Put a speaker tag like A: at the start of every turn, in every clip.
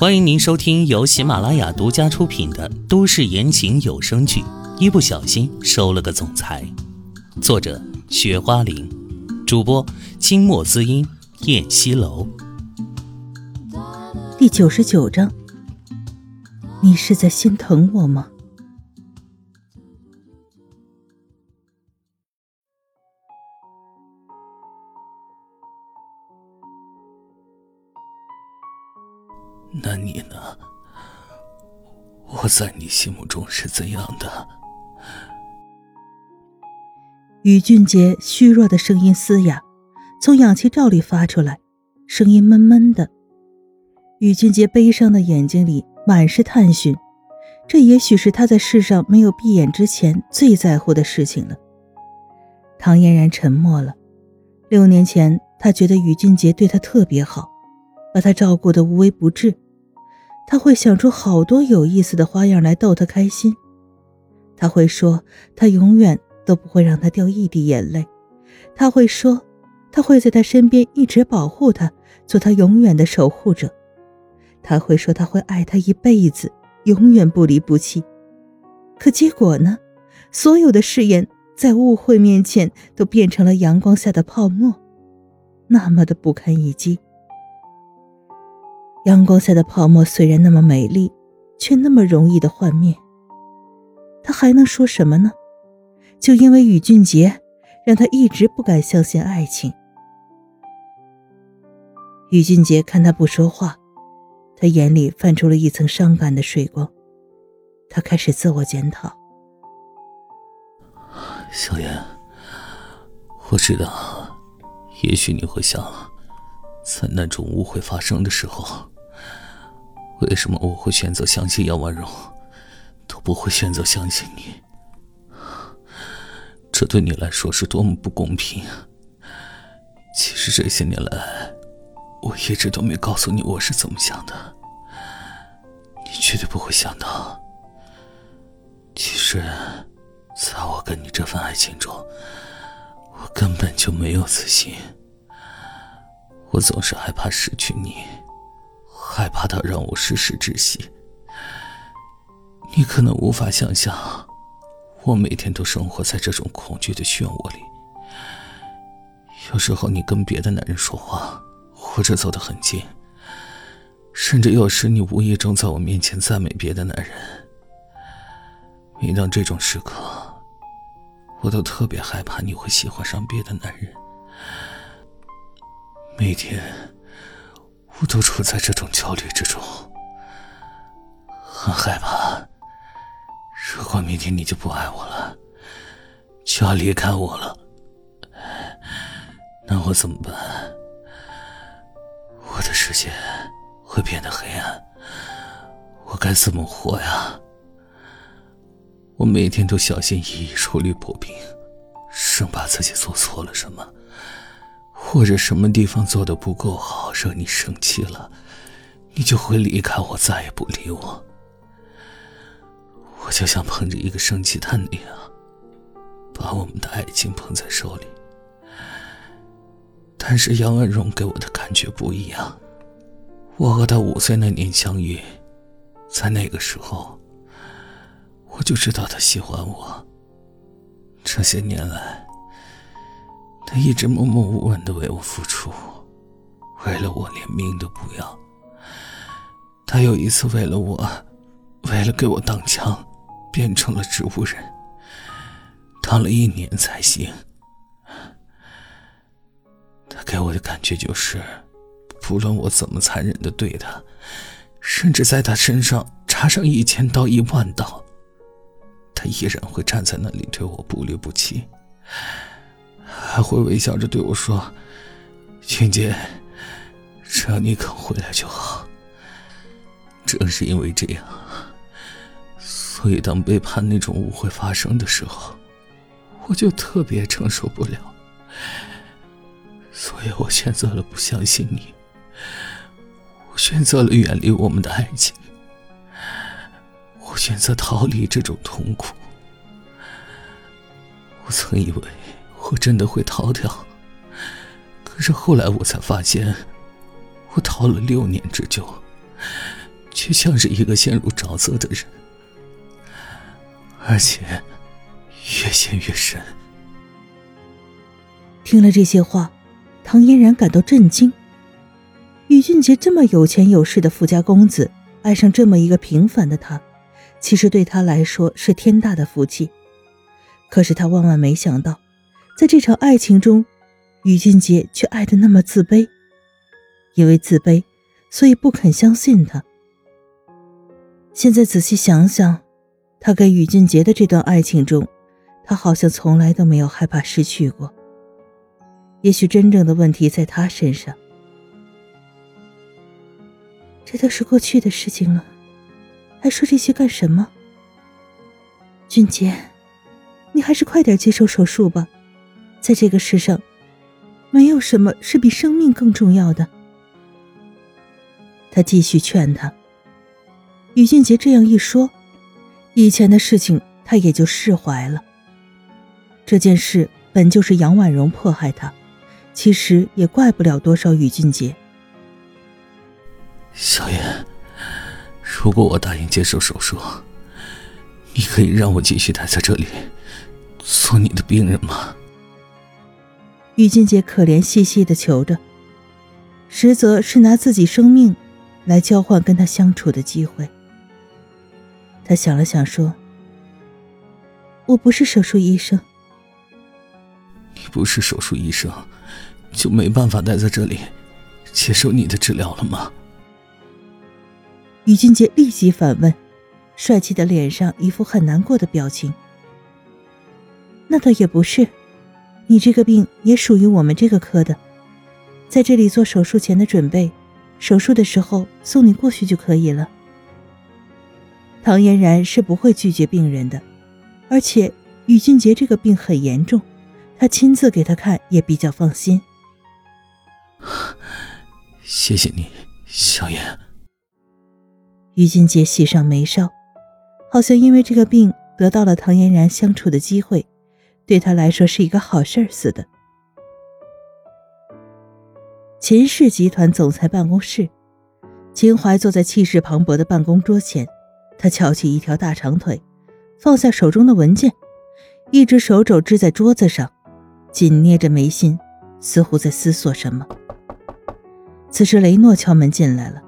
A: 欢迎您收听由喜马拉雅独家出品的都市言情有声剧《一不小心收了个总裁》，作者：雪花玲，主播：清墨滋音、燕西楼。
B: 第九十九章，你是在心疼我吗？
C: 那你呢？我在你心目中是怎样的？
B: 宇俊杰虚弱的声音嘶哑，从氧气罩里发出来，声音闷闷的。宇俊杰悲伤的眼睛里满是探寻，这也许是他在世上没有闭眼之前最在乎的事情了。唐嫣然沉默了。六年前，他觉得宇俊杰对他特别好。把他照顾的无微不至，他会想出好多有意思的花样来逗他开心。他会说他永远都不会让他掉一滴眼泪，他会说他会在他身边一直保护他，做他永远的守护者。他会说他会爱他一辈子，永远不离不弃。可结果呢？所有的誓言在误会面前都变成了阳光下的泡沫，那么的不堪一击。阳光下的泡沫虽然那么美丽，却那么容易的幻灭。他还能说什么呢？就因为宇俊杰，让他一直不敢相信爱情。宇俊杰看他不说话，他眼里泛出了一层伤感的水光。他开始自我检讨。
C: 小妍，我知道，也许你会想，在那种误会发生的时候。为什么我会选择相信杨万荣，都不会选择相信你？这对你来说是多么不公平！其实这些年来，我一直都没告诉你我是怎么想的。你绝对不会想到，其实，在我跟你这份爱情中，我根本就没有自信。我总是害怕失去你。害怕他让我时时窒息。你可能无法想象，我每天都生活在这种恐惧的漩涡里。有时候你跟别的男人说话，或者走得很近，甚至有时你无意中在我面前赞美别的男人。每当这种时刻，我都特别害怕你会喜欢上别的男人。每天。我都处在这种焦虑之中，很害怕。如果明天你就不爱我了，就要离开我了，那我怎么办？我的世界会变得黑暗，我该怎么活呀？我每天都小心翼翼处理薄冰，生怕自己做错了什么。或者什么地方做的不够好，惹你生气了，你就会离开我，再也不理我。我就像捧着一个生气蛋那样，把我们的爱情捧在手里。但是杨文荣给我的感觉不一样。我和他五岁那年相遇，在那个时候，我就知道他喜欢我。这些年来。他一直默默无闻的为我付出，为了我连命都不要。他有一次为了我，为了给我挡枪，变成了植物人，当了一年才行。他给我的感觉就是，不论我怎么残忍的对他，甚至在他身上插上一千刀一万刀，他依然会站在那里对我不离不弃。还会微笑着对我说：“俊杰，只要你肯回来就好。”正是因为这样，所以当背叛那种误会发生的时候，我就特别承受不了。所以我选择了不相信你，我选择了远离我们的爱情，我选择逃离这种痛苦。我曾以为。我真的会逃掉，可是后来我才发现，我逃了六年之久，却像是一个陷入沼泽的人，而且越陷越深。
B: 听了这些话，唐嫣然感到震惊。宇俊杰这么有钱有势的富家公子，爱上这么一个平凡的他，其实对他来说是天大的福气。可是他万万没想到，在这场爱情中，宇俊杰却爱的那么自卑。因为自卑，所以不肯相信他。现在仔细想想，他跟宇俊杰的这段爱情中，他好像从来都没有害怕失去过。也许真正的问题在他身上。这都是过去的事情了，还说这些干什么？俊杰，你还是快点接受手术吧，在这个世上，没有什么是比生命更重要的。他继续劝他。宇俊杰这样一说，以前的事情他也就释怀了。这件事本就是杨婉容迫害他，其实也怪不了多少宇俊杰。
C: 小燕，如果我答应接受手术，你可以让我继续待在这里，做你的病人吗？
B: 宇俊杰可怜兮兮的求着，实则是拿自己生命。来交换跟他相处的机会。他想了想，说：“我不是手术医生。
C: 你不是手术医生，就没办法待在这里接受你的治疗了吗？”
B: 于俊杰立即反问，帅气的脸上一副很难过的表情。“那倒也不是，你这个病也属于我们这个科的，在这里做手术前的准备。”手术的时候送你过去就可以了。唐嫣然是不会拒绝病人的，而且宇俊杰这个病很严重，他亲自给他看也比较放心。
C: 谢谢你，小妍。
B: 于俊杰喜上眉梢，好像因为这个病得到了唐嫣然相处的机会，对他来说是一个好事儿似的。秦氏集团总裁办公室，秦淮坐在气势磅礴的办公桌前，他翘起一条大长腿，放下手中的文件，一只手肘支在桌子上，紧捏着眉心，似乎在思索什么。此时，雷诺敲门进来了。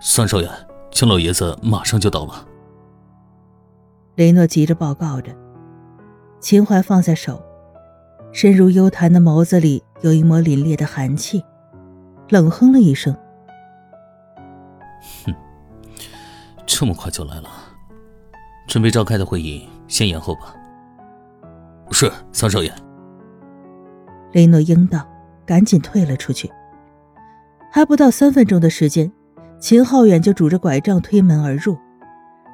A: 三少爷，秦老爷子马上就到了。
B: 雷诺急着报告着。秦淮放下手。深如幽潭的眸子里有一抹凛冽的寒气，冷哼了一声：“
A: 哼，这么快就来了，准备召开的会议先延后吧。”“是，三少爷。”
B: 雷诺应道，赶紧退了出去。还不到三分钟的时间，秦浩远就拄着拐杖推门而入，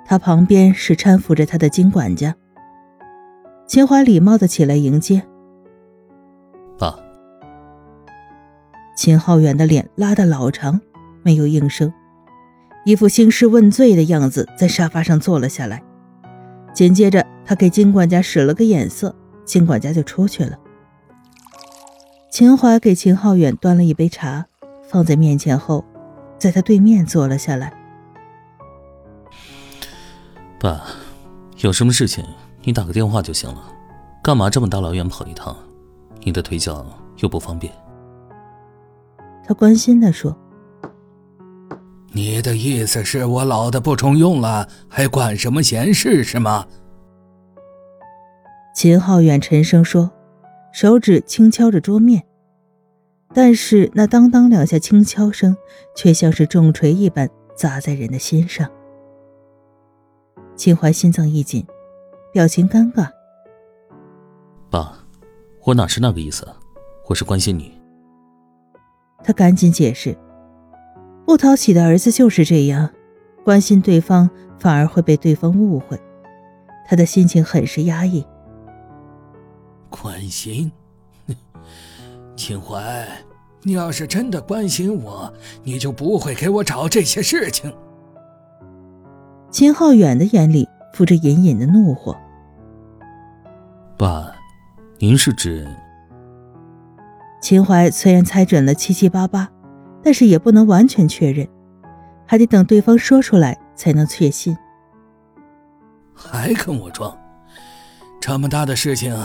B: 他旁边是搀扶着他的金管家。秦淮礼貌的起来迎接。
A: 爸，
B: 秦浩远的脸拉得老长，没有应声，一副兴师问罪的样子，在沙发上坐了下来。紧接着，他给金管家使了个眼色，金管家就出去了。秦淮给秦浩远端了一杯茶，放在面前后，在他对面坐了下来。
A: 爸，有什么事情你打个电话就行了，干嘛这么大老远跑一趟？你的腿脚又不方便，
B: 他关心的说：“
D: 你的意思是我老的不中用了，还管什么闲事是吗？”
B: 秦浩远沉声说，手指轻敲着桌面，但是那当当两下轻敲声，却像是重锤一般砸在人的心上。秦淮心脏一紧，表情尴尬：“
A: 爸。”我哪是那个意思，我是关心你。
B: 他赶紧解释：“不讨喜的儿子就是这样，关心对方反而会被对方误会。”他的心情很是压抑。
D: 关心，秦淮，你要是真的关心我，你就不会给我找这些事情。
B: 秦浩远的眼里浮着隐隐的怒火。
A: 爸。您是指？
B: 秦淮虽然猜准了七七八八，但是也不能完全确认，还得等对方说出来才能确信。
C: 还跟我装？这么大的事情，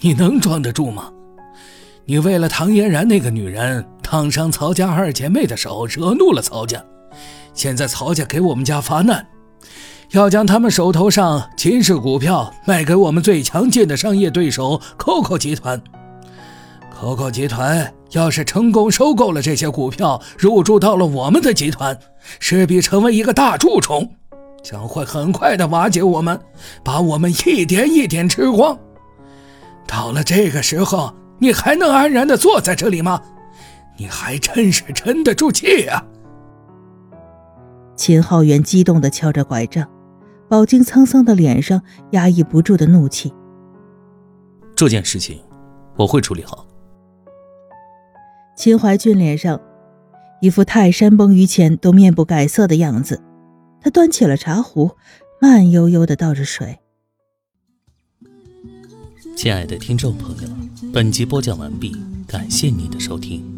C: 你能装得住吗？你为了唐嫣然那个女人烫伤曹家二姐妹的手，惹怒了曹家。现在曹家给我们家发难，要将他们手头上秦氏股票卖给我们最强劲的商业对手 COCO 集团。COCO 集团要是成功收购了这些股票，入驻到了我们的集团，势必成为一个大蛀虫，将会很快的瓦解我们，把我们一点一点吃光。到了这个时候。你还能安然的坐在这里吗？你还真是沉得住气啊！
B: 秦浩元激动的敲着拐杖，饱经沧桑的脸上压抑不住的怒气。
E: 这件事情我会处理好。
B: 秦怀俊脸上一副泰山崩于前都面不改色的样子，他端起了茶壶，慢悠悠的倒着水。
E: 亲爱的听众朋友。本集播讲完毕，感谢您的收听。